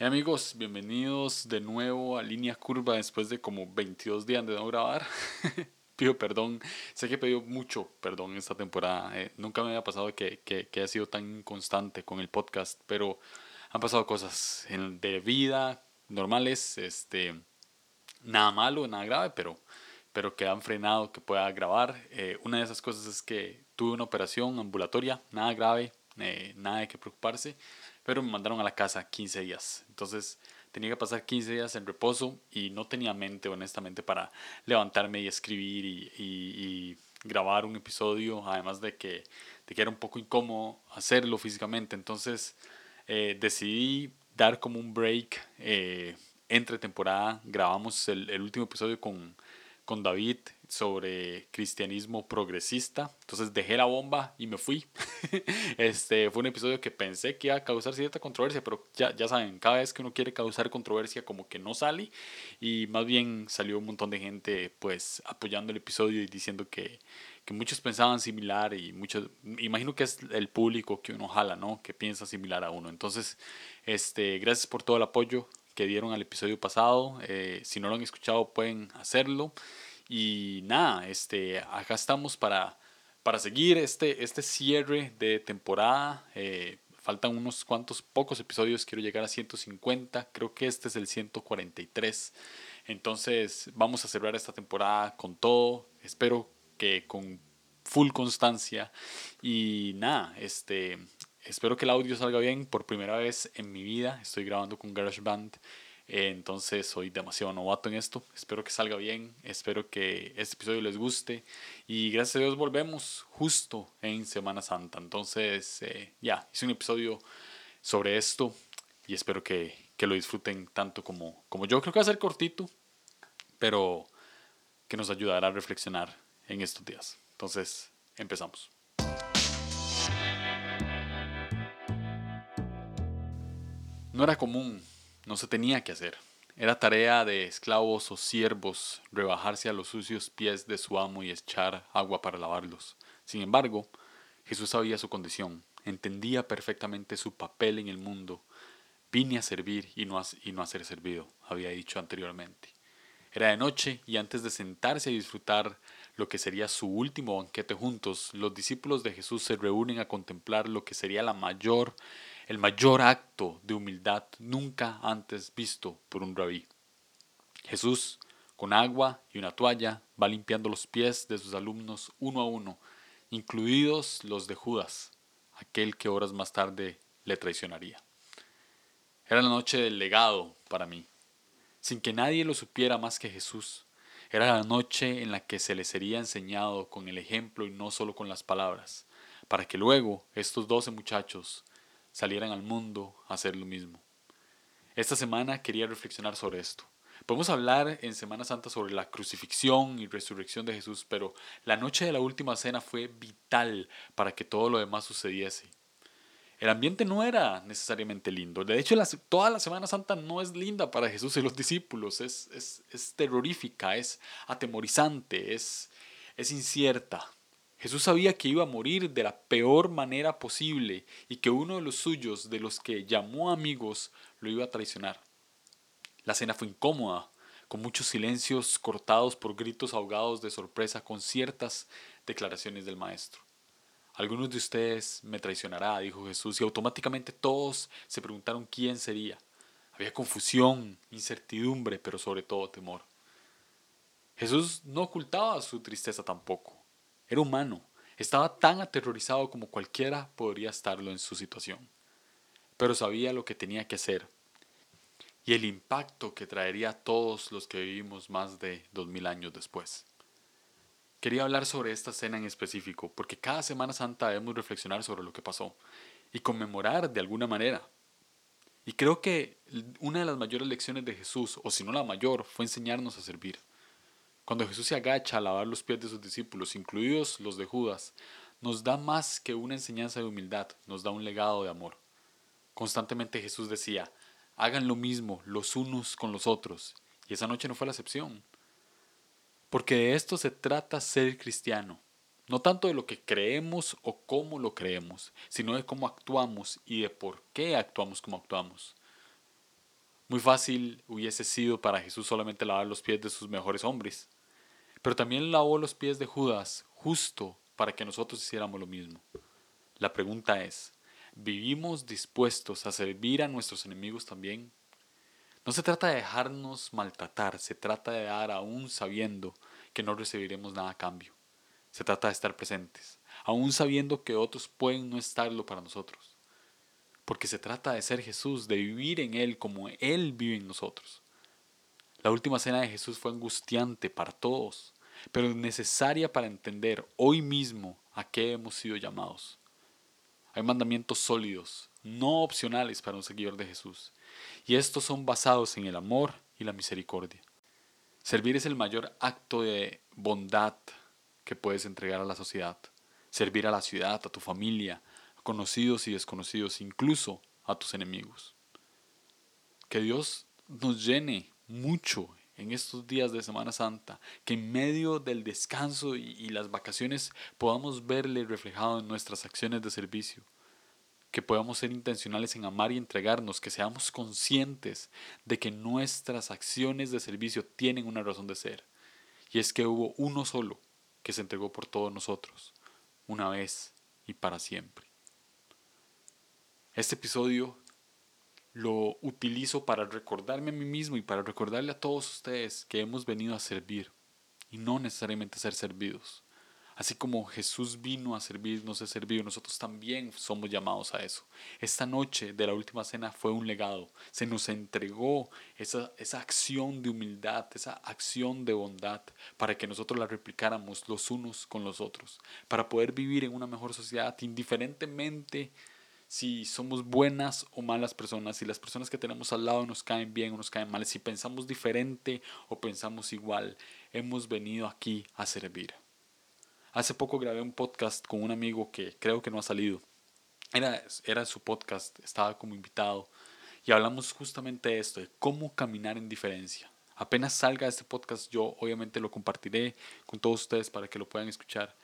Hey amigos, bienvenidos de nuevo a Línea Curva después de como 22 días de no grabar. Pido perdón, sé que he pedido mucho perdón esta temporada. Eh, nunca me había pasado que, que, que haya sido tan constante con el podcast, pero han pasado cosas en, de vida normales, este, nada malo, nada grave, pero, pero que han frenado que pueda grabar. Eh, una de esas cosas es que tuve una operación ambulatoria, nada grave, eh, nada de que preocuparse, pero me mandaron a la casa 15 días. Entonces tenía que pasar 15 días en reposo y no tenía mente, honestamente, para levantarme y escribir y, grabar un episodio, además de que, de que era un poco incómodo hacerlo físicamente. Entonces eh, decidí dar como un break eh, entre temporada. Grabamos el último episodio con, con David sobre cristianismo progresista. Entonces dejé la bomba y me fui. este fue un episodio que pensé que iba a causar cierta controversia, pero ya, ya saben, cada vez que uno quiere causar controversia como que no sale y más bien salió un montón de gente pues apoyando el episodio y diciendo que, que muchos pensaban similar y muchos, imagino que es el público que uno jala, ¿no? Que piensa similar a uno. Entonces, este, gracias por todo el apoyo que dieron al episodio pasado. Eh, si no lo han escuchado pueden hacerlo. Y nada, este, acá estamos para, para seguir este, este cierre de temporada. Eh, faltan unos cuantos pocos episodios, quiero llegar a 150, creo que este es el 143. Entonces vamos a cerrar esta temporada con todo. Espero que con full constancia. Y nada, este, espero que el audio salga bien. Por primera vez en mi vida estoy grabando con GarageBand. Entonces soy demasiado novato en esto. Espero que salga bien. Espero que este episodio les guste. Y gracias a Dios volvemos justo en Semana Santa. Entonces eh, ya, hice un episodio sobre esto. Y espero que, que, lo disfruten tanto como, como yo. Creo que va a ser cortito. Pero que nos ayudará a reflexionar en estos días. Entonces, empezamos. No era común no se tenía que hacer. Era tarea de esclavos o siervos rebajarse a los sucios pies de su amo y echar agua para lavarlos. Sin embargo, Jesús sabía su condición, entendía perfectamente su papel en el mundo. Vine a servir y no a, y no a ser servido, había dicho anteriormente. Era de noche y antes de sentarse a disfrutar lo que sería su último banquete juntos, los discípulos de Jesús se reúnen a contemplar lo que sería la mayor el mayor acto de humildad nunca antes visto por un rabí. Jesús, con agua y una toalla, va limpiando los pies de sus alumnos uno a uno, incluidos los de Judas, aquel que horas más tarde le traicionaría. Era la noche del legado para mí, sin que nadie lo supiera más que Jesús. Era la noche en la que se les sería enseñado con el ejemplo y no solo con las palabras, para que luego estos doce muchachos salieran al mundo a hacer lo mismo. Esta semana quería reflexionar sobre esto. Podemos hablar en Semana Santa sobre la crucifixión y resurrección de Jesús, pero la noche de la última cena fue vital para que todo lo demás sucediese. El ambiente no era necesariamente lindo. De hecho, toda la Semana Santa no es linda para Jesús y los discípulos. Es, es, es terrorífica, es atemorizante, es, es incierta. Jesús sabía que iba a morir de la peor manera posible y que uno de los suyos, de los que llamó amigos, lo iba a traicionar. La cena fue incómoda, con muchos silencios cortados por gritos ahogados de sorpresa con ciertas declaraciones del Maestro. Algunos de ustedes me traicionará, dijo Jesús, y automáticamente todos se preguntaron quién sería. Había confusión, incertidumbre, pero sobre todo temor. Jesús no ocultaba su tristeza tampoco. Era humano, estaba tan aterrorizado como cualquiera podría estarlo en su situación, pero sabía lo que tenía que hacer y el impacto que traería a todos los que vivimos más de dos mil años después. Quería hablar sobre esta escena en específico, porque cada Semana Santa debemos reflexionar sobre lo que pasó y conmemorar de alguna manera. Y creo que una de las mayores lecciones de Jesús, o si no la mayor, fue enseñarnos a servir. Cuando Jesús se agacha a lavar los pies de sus discípulos, incluidos los de Judas, nos da más que una enseñanza de humildad, nos da un legado de amor. Constantemente Jesús decía, hagan lo mismo los unos con los otros, y esa noche no fue la excepción. Porque de esto se trata ser cristiano, no tanto de lo que creemos o cómo lo creemos, sino de cómo actuamos y de por qué actuamos como actuamos. Muy fácil hubiese sido para Jesús solamente lavar los pies de sus mejores hombres, pero también lavó los pies de Judas justo para que nosotros hiciéramos lo mismo. La pregunta es, ¿vivimos dispuestos a servir a nuestros enemigos también? No se trata de dejarnos maltratar, se trata de dar aún sabiendo que no recibiremos nada a cambio. Se trata de estar presentes, aún sabiendo que otros pueden no estarlo para nosotros. Porque se trata de ser Jesús, de vivir en Él como Él vive en nosotros. La última cena de Jesús fue angustiante para todos, pero necesaria para entender hoy mismo a qué hemos sido llamados. Hay mandamientos sólidos, no opcionales para un seguidor de Jesús, y estos son basados en el amor y la misericordia. Servir es el mayor acto de bondad que puedes entregar a la sociedad. Servir a la ciudad, a tu familia, a conocidos y desconocidos, incluso a tus enemigos. Que Dios nos llene mucho en estos días de Semana Santa, que en medio del descanso y, las vacaciones podamos verle reflejado en nuestras acciones de servicio, que podamos ser intencionales en amar y entregarnos, que seamos conscientes de que nuestras acciones de servicio tienen una razón de ser, y es que hubo uno solo que se entregó por todos nosotros, una vez y para siempre. Este episodio lo utilizo para recordarme a mí mismo y para recordarle a todos ustedes que hemos venido a servir y no necesariamente ser servidos. Así como Jesús vino a servirnos, a servir, nosotros también somos llamados a eso. Esta noche de la última cena fue un legado. Se nos entregó esa, esa acción de humildad, esa acción de bondad, para que nosotros la replicáramos los unos con los otros, para poder vivir en una mejor sociedad, indiferentemente si somos buenas o malas personas, si las personas que tenemos al lado nos caen bien o nos caen mal, si pensamos diferente o pensamos igual, hemos venido aquí a servir. Hace poco grabé un podcast con un amigo que creo que no ha salido. Era, era su podcast, estaba como invitado y hablamos justamente de esto, de cómo caminar en diferencia. Apenas salga este podcast yo obviamente lo compartiré con todos ustedes para que lo puedan escuchar.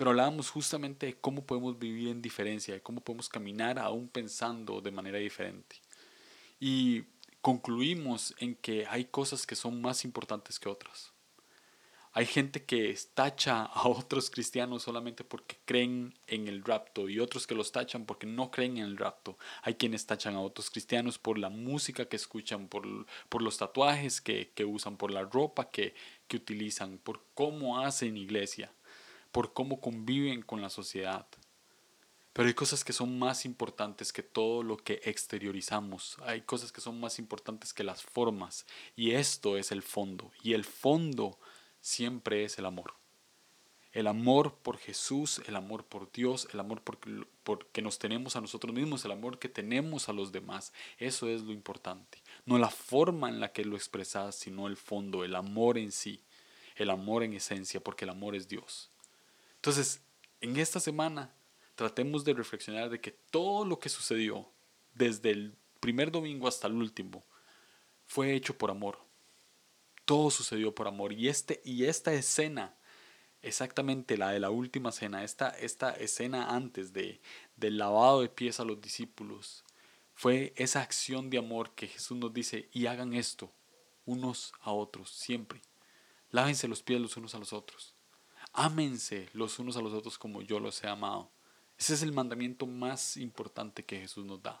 Pero hablábamos justamente de cómo podemos vivir en diferencia, de cómo podemos caminar aún pensando de manera diferente. Y concluimos en que hay cosas que son más importantes que otras. Hay gente que tacha a otros cristianos solamente porque creen en el rapto y otros que los tachan porque no creen en el rapto. Hay quienes tachan a otros cristianos por la música que escuchan, por, por los tatuajes que, que, usan, por la ropa que, que utilizan, por cómo hacen iglesia por cómo conviven con la sociedad. Pero hay cosas que son más importantes que todo lo que exteriorizamos. Hay cosas que son más importantes que las formas. Y esto es el fondo. Y el fondo siempre es el amor. El amor por Jesús, el amor por Dios, el amor porque, porque nos tenemos a nosotros mismos, el amor que tenemos a los demás. Eso es lo importante. No la forma en la que lo expresas, sino el fondo, el amor en sí. El amor en esencia, porque el amor es Dios. Entonces, en esta semana tratemos de reflexionar de que todo lo que sucedió desde el primer domingo hasta el último fue hecho por amor. Todo sucedió por amor. Y, este, y esta escena, exactamente la de la última cena, esta, esta escena antes de, del lavado de pies a los discípulos, fue esa acción de amor que Jesús nos dice, y hagan esto unos a otros, siempre. Lávense los pies los unos a los otros. Ámense los unos a los otros como yo los he amado. Ese es el mandamiento más importante que Jesús nos da.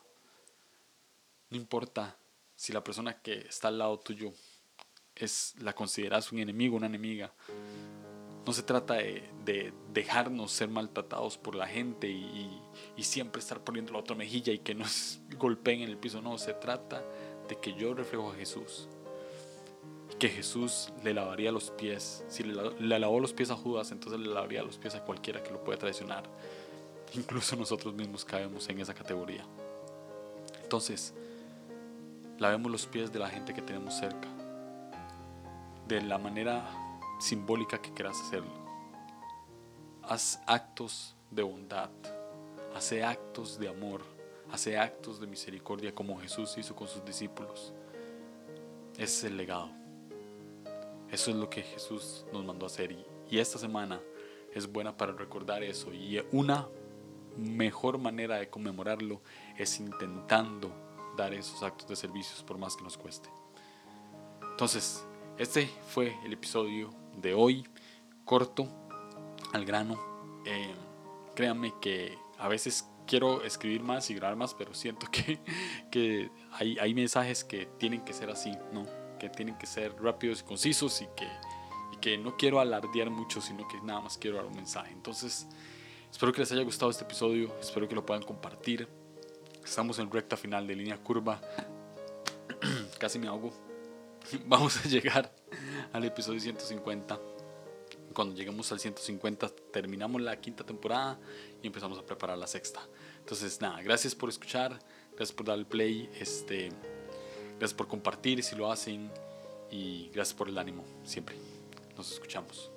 No importa si la persona que está al lado tuyo es la consideras un enemigo, una enemiga. No se trata de, dejarnos ser maltratados por la gente y, y, siempre estar poniendo la otra mejilla y que nos golpeen en el piso. No, se trata de que yo reflejo a Jesús que Jesús le lavaría los pies. Si le, lavó los pies a Judas, entonces le lavaría los pies a cualquiera que lo pueda traicionar. Incluso nosotros mismos caemos en esa categoría. Entonces, lavemos los pies de la gente que tenemos cerca. De la manera simbólica que quieras hacerlo. Haz actos de bondad. Hace actos de amor. Hace actos de misericordia como Jesús hizo con sus discípulos. Ese es el legado. Eso es lo que Jesús nos mandó a hacer y, esta semana es buena para recordar eso y una mejor manera de conmemorarlo es intentando dar esos actos de servicios por más que nos cueste. Entonces, este fue el episodio de hoy, corto, al grano. Eh, créanme que a veces quiero escribir más y grabar más, pero siento que, que hay, hay, mensajes que tienen que ser así, ¿no? Que tienen que ser rápidos y concisos y que, y que no quiero alardear mucho, sino que nada más quiero dar un mensaje. Entonces, espero que les haya gustado este episodio, espero que lo puedan compartir. Estamos en recta final de línea curva. Casi me ahogo. vamos a llegar al episodio 150. Cuando lleguemos al 150 terminamos la quinta temporada y empezamos a preparar la sexta. Entonces, nada, gracias por escuchar, gracias por dar el play, este, gracias por compartir si lo hacen y gracias por el ánimo siempre. Nos escuchamos.